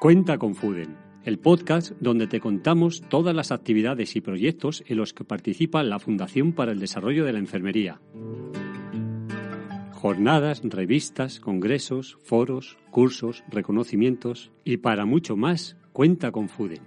Cuenta con Fuden, el podcast donde te contamos todas las actividades y proyectos en los que participa la Fundación para el Desarrollo de la Enfermería. Jornadas, revistas, congresos, foros, cursos, reconocimientos y para mucho más, cuenta con Fuden.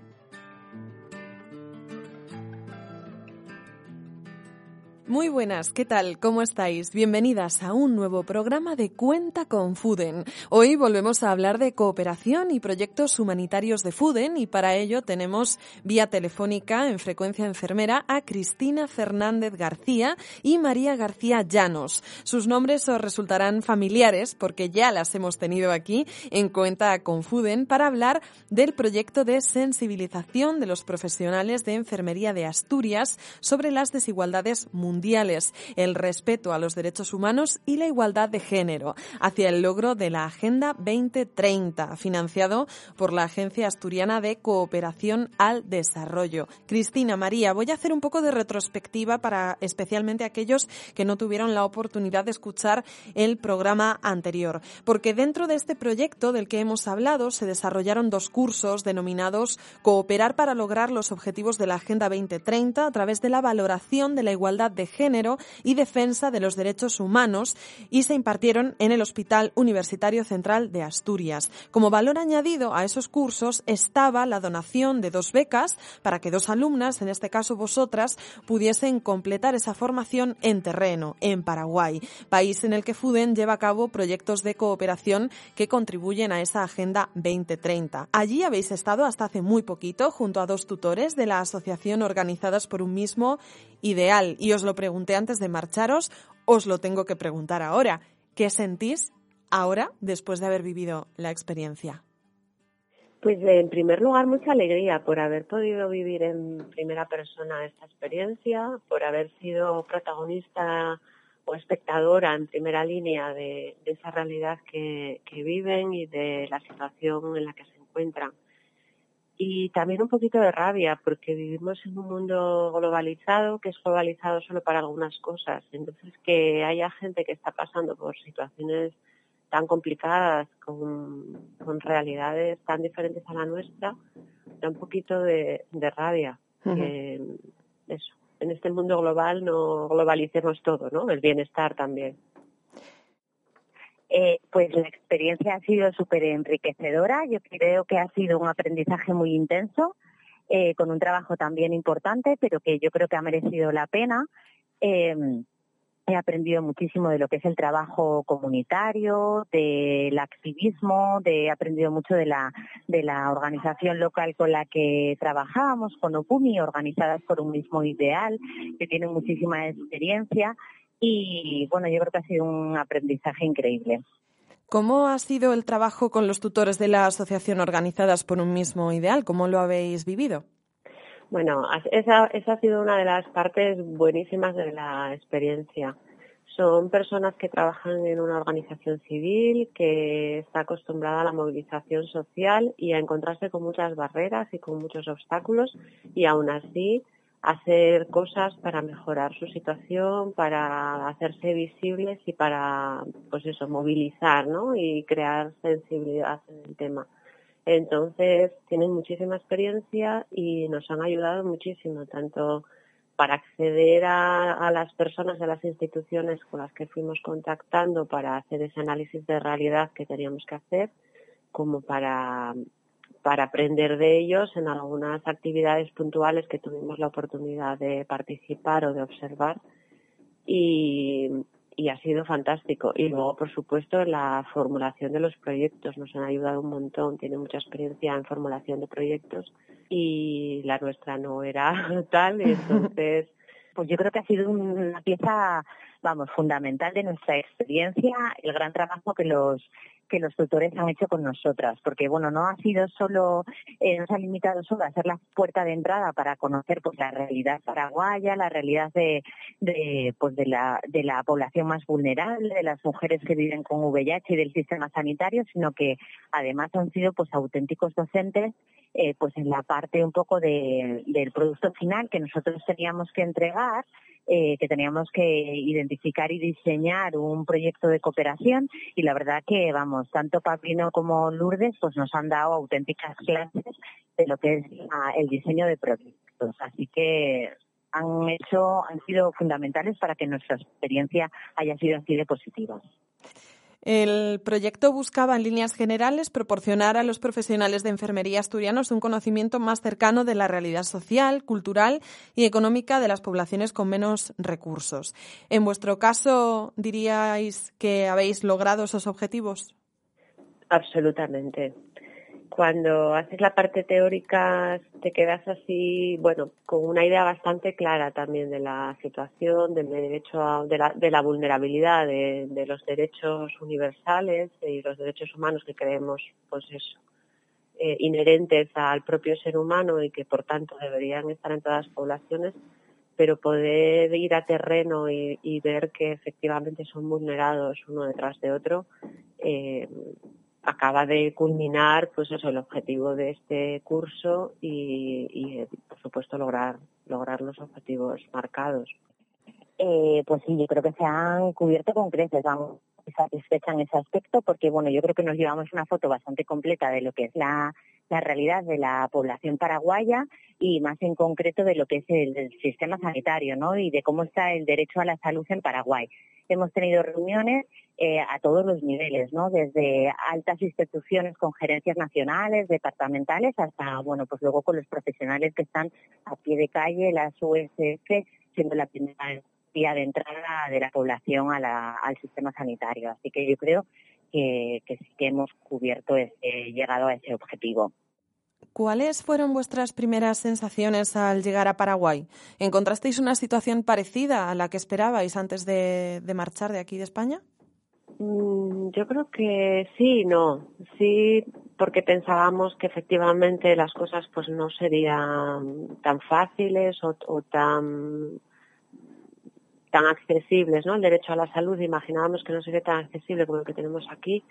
Muy buenas, ¿qué tal? ¿Cómo estáis? Bienvenidas a un nuevo programa de Cuenta con Fuden. Hoy volvemos a hablar de cooperación y proyectos humanitarios de Fuden y para ello tenemos vía telefónica en frecuencia enfermera a Cristina Fernández García y María García Llanos. Sus nombres os resultarán familiares porque ya las hemos tenido aquí en Cuenta con Fuden para hablar del proyecto de sensibilización de los profesionales de enfermería de Asturias sobre las desigualdades mundiales mundiales, el respeto a los derechos humanos y la igualdad de género, hacia el logro de la Agenda 2030, financiado por la Agencia Asturiana de Cooperación al Desarrollo. Cristina María, voy a hacer un poco de retrospectiva para especialmente aquellos que no tuvieron la oportunidad de escuchar el programa anterior, porque dentro de este proyecto del que hemos hablado se desarrollaron dos cursos denominados Cooperar para lograr los objetivos de la Agenda 2030 a través de la valoración de la igualdad de género y defensa de los derechos humanos y se impartieron en el Hospital Universitario Central de Asturias. Como valor añadido a esos cursos estaba la donación de dos becas para que dos alumnas, en este caso vosotras, pudiesen completar esa formación en terreno, en Paraguay, país en el que FUDEN lleva a cabo proyectos de cooperación que contribuyen a esa Agenda 2030. Allí habéis estado hasta hace muy poquito junto a dos tutores de la asociación organizadas por un mismo ideal y os lo pregunté antes de marcharos, os lo tengo que preguntar ahora. ¿Qué sentís ahora después de haber vivido la experiencia? Pues en primer lugar mucha alegría por haber podido vivir en primera persona esta experiencia, por haber sido protagonista o espectadora en primera línea de, esa realidad que viven y de la situación en la que se encuentran y también un poquito de rabia porque vivimos en un mundo globalizado que es globalizado solo para algunas cosas. Entonces que haya gente que está pasando por situaciones tan complicadas, con, con realidades tan diferentes a la nuestra, da un poquito de, rabia. eso, en este mundo global no globalicemos todo, ¿no? El bienestar también. Eh, pues la experiencia ha sido súper enriquecedora. Yo creo que ha sido un aprendizaje muy intenso, eh, con un trabajo también importante, pero que yo creo que ha merecido la pena. Em, he aprendido muchísimo de lo que es el trabajo comunitario, del activismo, he aprendido mucho de la, de la organización local con la que trabajamos, con OPUMI, organizadas por un mismo ideal, que tienen muchísima experiencia y bueno, yo creo que ha sido un aprendizaje increíble. ¿Cómo ha sido el trabajo con los tutores de la asociación organizadas por un mismo ideal? ¿Cómo lo habéis vivido? Bueno, esa, esa ha sido una de las partes buenísimas de la experiencia. Son personas que trabajan en una organización civil que está acostumbrada a la movilización social y a encontrarse con muchas barreras y con muchos obstáculos y aún así hacer cosas para mejorar su situación, para hacerse visibles y para, pues eso, movilizar, ¿no? Y crear sensibilidad en el tema. Entonces, tienen muchísima experiencia y nos han ayudado muchísimo, tanto para acceder a, las personas, a las instituciones con las que fuimos contactando para hacer ese análisis de realidad que teníamos que hacer, como para para aprender de ellos en algunas actividades puntuales que tuvimos la oportunidad de participar o de observar y, ha sido fantástico. Y luego, por supuesto, la formulación de los proyectos nos han ayudado un montón. Tiene mucha experiencia en formulación de proyectos y la nuestra no era tal. Entonces, pues yo creo que ha sido una pieza, vamos, fundamental de nuestra experiencia, el gran trabajo que los que los tutores han hecho con nosotras, porque bueno, no ha sido solo, eh, no ha limitado solo a ser la puerta de entrada para conocer pues la realidad paraguaya, la realidad de, pues de la, de la población más vulnerable, de las mujeres que viven con VIH y del sistema sanitario, sino que además han sido pues auténticos docentes eh, pues en la parte un poco de, del producto final que nosotros teníamos que entregar eh, que teníamos que identificar y diseñar un proyecto de cooperación. Y la verdad que, vamos, tanto Pablino como Lourdes pues nos han dado auténticas clases de lo que es el diseño de proyectos. Así que han hecho, han sido fundamentales para que nuestra experiencia haya sido así de positiva. El proyecto buscaba, en líneas generales, proporcionar a los profesionales de enfermería asturianos un conocimiento más cercano de la realidad social, cultural y económica de las poblaciones con menos recursos. En vuestro caso, ¿diríais que habéis logrado esos objetivos? Absolutamente. Cuando haces la parte teórica te quedas así, bueno, con una idea bastante clara también de la situación, del derecho de, la, vulnerabilidad de, los derechos universales y los derechos humanos que creemos, pues eso, eh, inherentes al propio ser humano y que por tanto deberían estar en todas las poblaciones, pero poder ir a terreno y, y ver que efectivamente son vulnerados uno detrás de otro, eh, acaba de culminar pues eso el objetivo de este curso y, por supuesto lograr lograr los objetivos marcados. Eh, pues sí yo creo que se han cubierto con creces vamos satisfecha en ese aspecto porque bueno yo creo que nos llevamos una foto bastante completa de lo que es la, la realidad de la población paraguaya y más en concreto de lo que es el, sistema sanitario no y de cómo está el derecho a la salud en Paraguay hemos tenido reuniones eh, a todos los niveles, ¿no? Desde altas instituciones con gerencias nacionales, departamentales, hasta, bueno, pues luego con los profesionales que están a pie de calle, las USF, siendo la primera vía de entrada de la población al sistema sanitario. Así que yo creo que, sí que hemos cubierto, ese, llegado a ese objetivo. ¿Cuáles fueron vuestras primeras sensaciones al llegar a Paraguay? ¿Encontrasteis una situación parecida a la que esperabais antes de, marchar de aquí de España? Mm, yo creo que sí, no. Sí, porque pensábamos que efectivamente las cosas pues no serían tan fáciles o, o tan tan accesibles, ¿no? El derecho a la salud imaginábamos que no sería tan accesible como el que tenemos aquí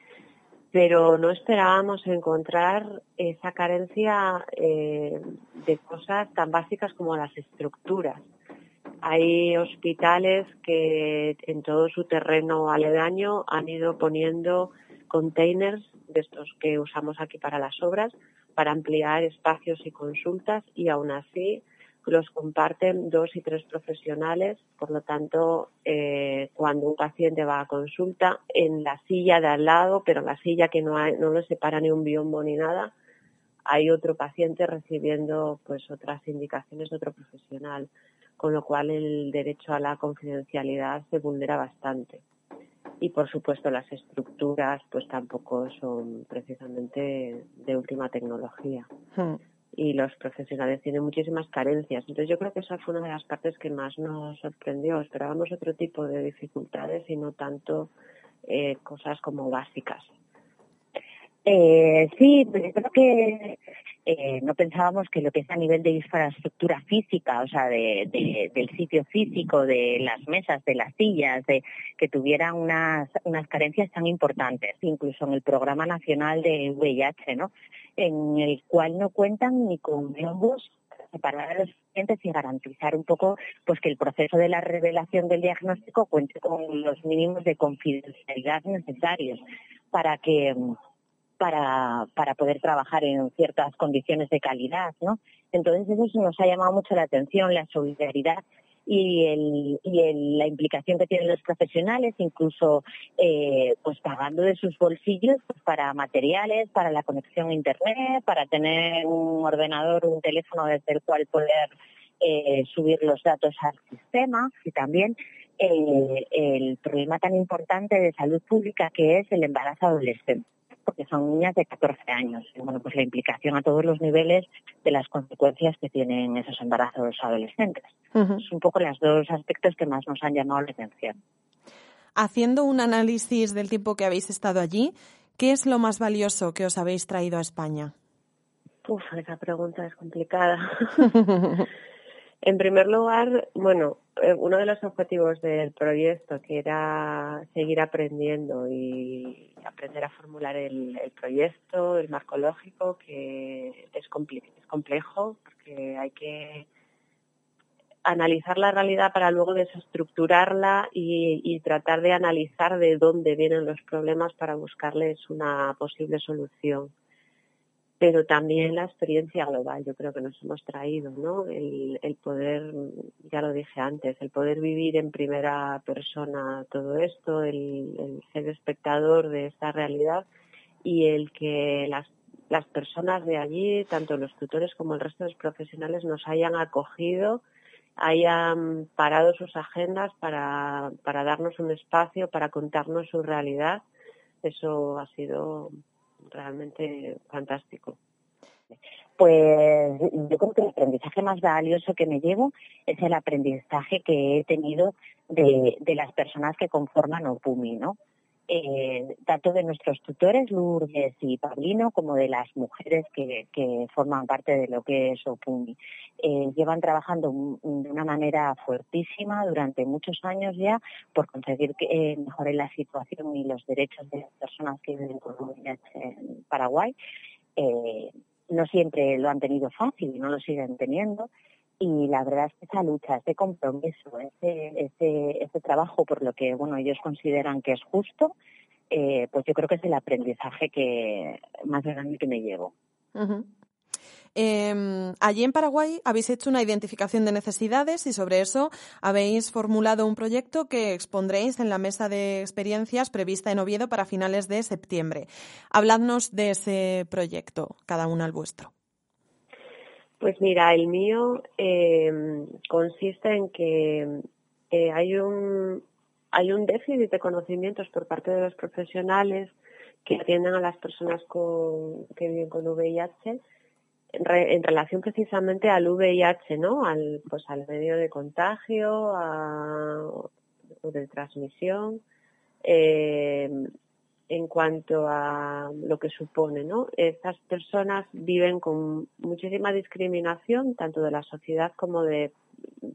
pero no esperábamos encontrar esa carencia eh, de cosas tan básicas como las estructuras. Hay hospitales que en todo su terreno aledaño han ido poniendo containers de estos que usamos aquí para las obras para ampliar espacios y consultas y aún así los comparten dos y tres profesionales, por lo tanto, eh, cuando un paciente va a consulta, en la silla de al lado, pero en la silla que no, hay, no lo separa ni un biombo ni nada, hay otro paciente recibiendo pues otras indicaciones de otro profesional, con lo cual el derecho a la confidencialidad se vulnera bastante. Y por supuesto las estructuras pues tampoco son precisamente de última tecnología. Hmm y los profesionales tienen muchísimas carencias. Entonces yo creo que esa fue una de las partes que más nos sorprendió. Esperábamos otro tipo de dificultades y no tanto eh, cosas como básicas. Eh, sí, pero yo creo que eh, no pensábamos que lo que es a nivel de infraestructura física, o sea, de, del sitio físico, de las mesas, de las sillas, de que tuvieran unas, unas carencias tan importantes, incluso en el programa nacional de VIH, ¿no? en el cual no cuentan ni con biombos separar a los pacientes y garantizar un poco pues que el proceso de la revelación del diagnóstico cuente con los mínimos de confidencialidad necesarios para que para, poder trabajar en ciertas condiciones de calidad, ¿no? Entonces eso nos ha llamado mucho la atención, la solidaridad y, la implicación que tienen los profesionales, incluso eh, pues pagando de sus bolsillos pues, para materiales, para la conexión a internet, para tener un ordenador, un teléfono desde el cual poder eh, subir los datos al sistema y también eh, el problema tan importante de salud pública que es el embarazo adolescente porque son niñas de 14 años. Y bueno, pues la implicación a todos los niveles de las consecuencias que tienen esos embarazos adolescentes. Son un poco los dos aspectos que más nos han llamado la atención. Haciendo un análisis del tiempo que habéis estado allí, ¿Qué es lo más valioso que os habéis traído a España? Uf, esa pregunta es complicada. en primer lugar, bueno, eh, uno de los objetivos del proyecto, que era seguir aprendiendo y aprender a formular el, proyecto, el marco lógico, que es, complejo porque hay que analizar la realidad para luego desestructurarla y, tratar de analizar de dónde vienen los problemas para buscarles una posible solución pero también la experiencia global, yo creo que nos hemos traído, ¿no? El, poder, ya lo dije antes, el poder vivir en primera persona todo esto, el, ser espectador de esta realidad y el que las, las personas de allí, tanto los tutores como el resto de los profesionales, nos hayan acogido, hayan parado sus agendas para, para darnos un espacio, para contarnos su realidad. Eso ha sido realmente fantástico. Pues yo creo que el aprendizaje más valioso que me llevo es el aprendizaje que he tenido de, de las personas que conforman OPUMI, ¿no? Eh, tanto de nuestros tutores, Lourdes y Pablino, como de las mujeres que, forman parte de lo que es OPUMI. Eh, llevan trabajando de una manera fuertísima durante muchos años ya por conseguir que eh, mejore la situación y los derechos de las personas que viven con en Paraguay. Eh, no siempre lo han tenido fácil y no lo siguen teniendo, y la verdad es que esa lucha, ese compromiso, ese, ese, ese trabajo por lo que bueno ellos consideran que es justo, eh, pues yo creo que es el aprendizaje que más grande que me llevo. Em, allí en Paraguay habéis hecho una identificación de necesidades y sobre eso habéis formulado un proyecto que expondréis en la mesa de experiencias prevista en Oviedo para finales de septiembre. Habladnos de ese proyecto, cada uno al vuestro. Pues mira, el mío eh, consiste en que eh, hay un hay un déficit de conocimientos por parte de los profesionales que atienden a las personas con, que viven con VIH en, relación precisamente al VIH, ¿no? Al pues al medio de contagio, a, o de transmisión. Eh, en cuanto a lo que supone, ¿no? Estas personas viven con muchísima discriminación, tanto de la sociedad como de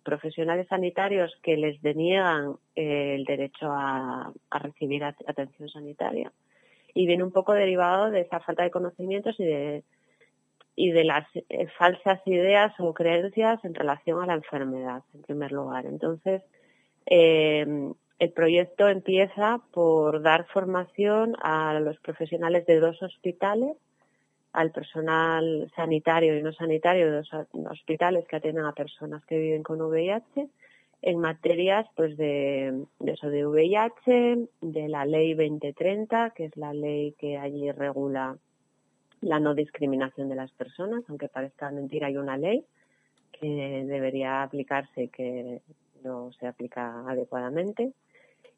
profesionales sanitarios que les deniegan eh, el derecho a, recibir atención sanitaria. Y viene un poco derivado de esa falta de conocimientos y de, y de las eh, falsas ideas o creencias en relación a la enfermedad, en primer lugar. Entonces, eh, el proyecto empieza por dar formación a los profesionales de dos hospitales, al personal sanitario y no sanitario de dos hospitales que atienden a personas que viven con VIH, en materias pues de, de eso de VIH, de la ley 2030, que es la ley que allí regula la no discriminación de las personas, aunque parezca mentira, hay una ley que debería aplicarse y que no se aplica adecuadamente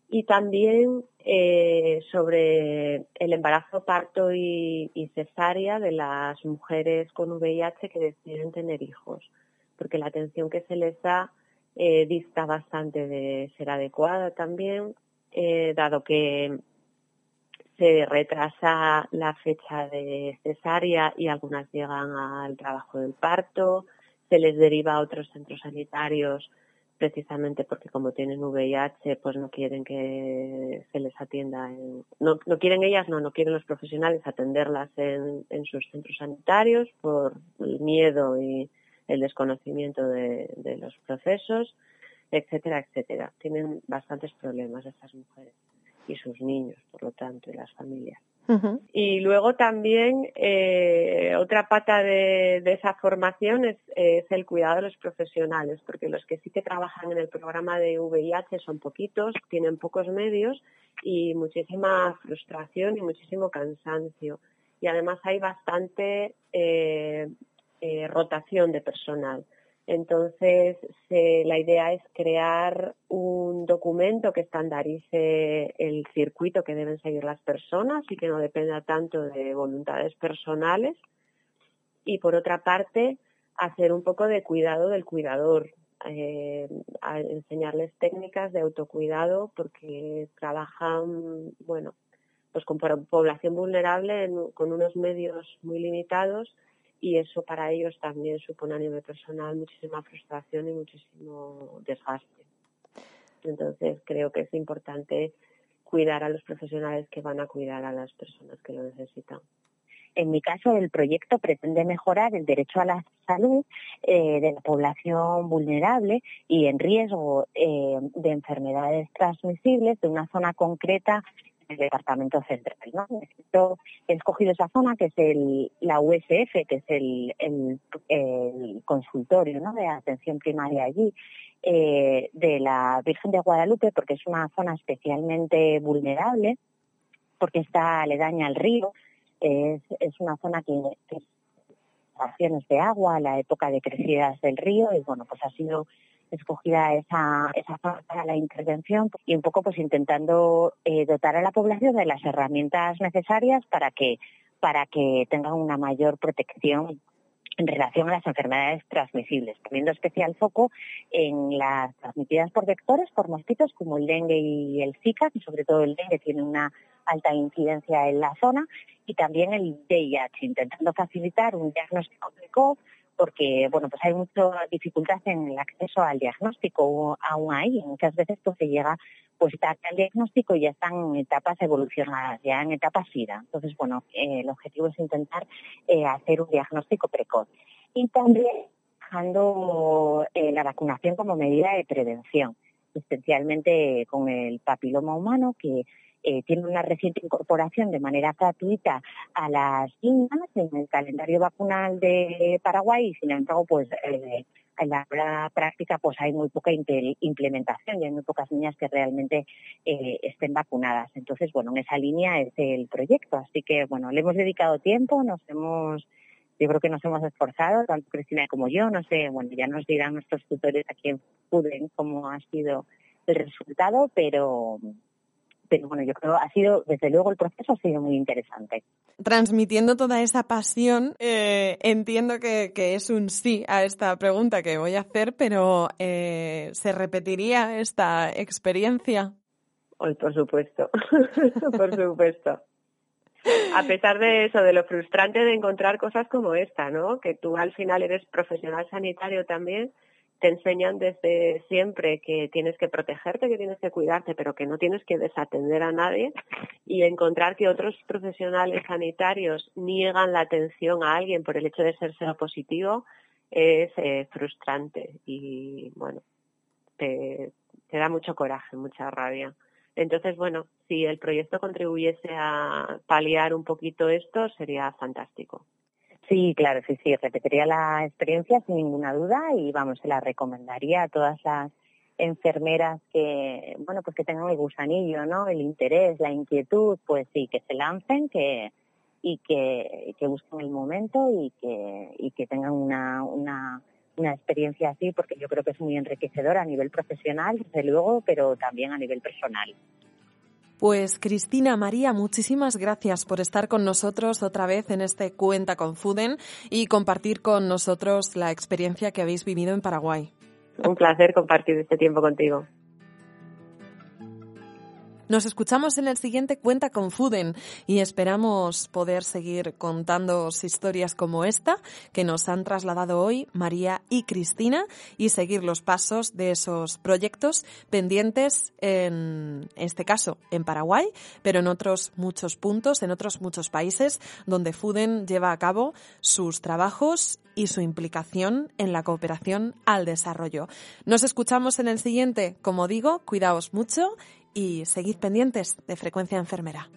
y también eh, sobre el embarazo, parto y, cesárea de las mujeres con VIH que deciden tener hijos, porque la atención que se les da eh, dista bastante de ser adecuada también, eh, dado que se retrasa la fecha de cesárea y algunas llegan al trabajo del parto, se les deriva a otros centros sanitarios precisamente porque como tienen VIH, pues no quieren que se les atienda, no, no quieren ellas, no, no quieren los profesionales atenderlas en, en sus centros sanitarios por el miedo y el desconocimiento de, de los procesos, etcétera, etcétera. Tienen bastantes problemas estas mujeres y sus niños, por lo tanto, y las familias. Y luego también eh, otra pata de, esa formación es, el cuidado de los profesionales, porque los que sí que trabajan en el programa de VIH son poquitos, tienen pocos medios y muchísima frustración y muchísimo cansancio. Y además hay bastante eh, eh, rotación de personal. Entonces, la idea es crear un documento que estandarice el circuito que deben seguir las personas y que no dependa tanto de voluntades personales. Y por otra parte, hacer un poco de cuidado del cuidador, eh, enseñarles técnicas de autocuidado porque trabajan, bueno, pues con población vulnerable con unos medios muy limitados y eso para ellos también supone a nivel personal muchísima frustración y muchísimo desgaste. Entonces creo que es importante cuidar a los profesionales que van a cuidar a las personas que lo necesitan. En mi caso, el proyecto pretende mejorar el derecho a la salud eh, de la población vulnerable y en riesgo eh, de enfermedades transmisibles de una zona concreta el departamento central. ¿no? he escogido esa zona que es el, la USF, que es el, el, consultorio ¿no? de atención primaria allí, eh, de la Virgen de Guadalupe, porque es una zona especialmente vulnerable, porque está aledaña al río, es, es una zona que, que de agua, la época de crecidas del río, y bueno, pues ha sido escogida esa, esa zona para la intervención y un poco pues intentando eh, dotar a la población de las herramientas necesarias para que para que tengan una mayor protección en relación a las enfermedades transmisibles, poniendo especial foco en las transmitidas por vectores, por mosquitos como el dengue y el Zika, que sobre todo el dengue tiene una alta incidencia en la zona, y también el VIH, intentando facilitar un diagnóstico precoz porque bueno pues hay mucha dificultad en el acceso al diagnóstico aún ahí muchas veces pues se llega pues al diagnóstico y ya están en etapas evolucionadas ya en etapas SIDA. Entonces bueno eh, el objetivo es intentar eh, hacer un diagnóstico precoz. Y también dejando eh, la vacunación como medida de prevención especialmente con el papiloma humano que eh, tiene una reciente incorporación de manera gratuita a las niñas en el calendario vacunal de Paraguay y sin embargo pues eh, en la práctica pues hay muy poca implementación y hay muy pocas niñas que realmente eh, estén vacunadas. Entonces, bueno, en esa línea es el proyecto. Así que, bueno, le hemos dedicado tiempo, nos hemos, yo creo que nos hemos esforzado, tanto Cristina como yo, no sé, bueno, ya nos dirán nuestros tutores aquí en Puden cómo ha sido el resultado, pero pero bueno, yo creo ha sido, desde luego el proceso ha sido muy interesante. Transmitiendo toda esa pasión, eh, entiendo que, es un sí a esta pregunta que voy a hacer, pero eh, ¿se repetiría esta experiencia? Hoy, por supuesto, por supuesto. A pesar de eso, de lo frustrante de encontrar cosas como esta, ¿no? Que tú al final eres profesional sanitario también te enseñan desde siempre que tienes que protegerte, que tienes que cuidarte, pero que no tienes que desatender a nadie y encontrar que otros profesionales sanitarios niegan la atención a alguien por el hecho de ser positivo es eh, frustrante y bueno, te da mucho coraje, mucha rabia. Entonces, bueno, si el proyecto contribuyese a paliar un poquito esto, sería fantástico. Sí, claro, sí, sí, repetiría la experiencia sin ninguna duda y vamos, se la recomendaría a todas las enfermeras que, bueno, pues que tengan el gusanillo, ¿no? El interés, la inquietud, pues sí, que se lancen, que y que, que busquen el momento y que, y que tengan una, una, una experiencia así, porque yo creo que es muy enriquecedora a nivel profesional, desde luego, pero también a nivel personal. Pues Cristina María, muchísimas gracias por estar con nosotros otra vez en este Cuenta con Fuden y compartir con nosotros la experiencia que habéis vivido en Paraguay. Un placer compartir este tiempo contigo. Nos escuchamos en el siguiente Cuenta con Fuden y esperamos poder seguir contando historias como esta que nos han trasladado hoy María y Cristina y seguir los pasos de esos proyectos pendientes en este caso en Paraguay, pero en otros muchos puntos, en otros muchos países donde Fuden lleva a cabo sus trabajos y su implicación en la cooperación al desarrollo. Nos escuchamos en el siguiente, como digo, cuidaos mucho y seguid pendientes de Frecuencia Enfermera.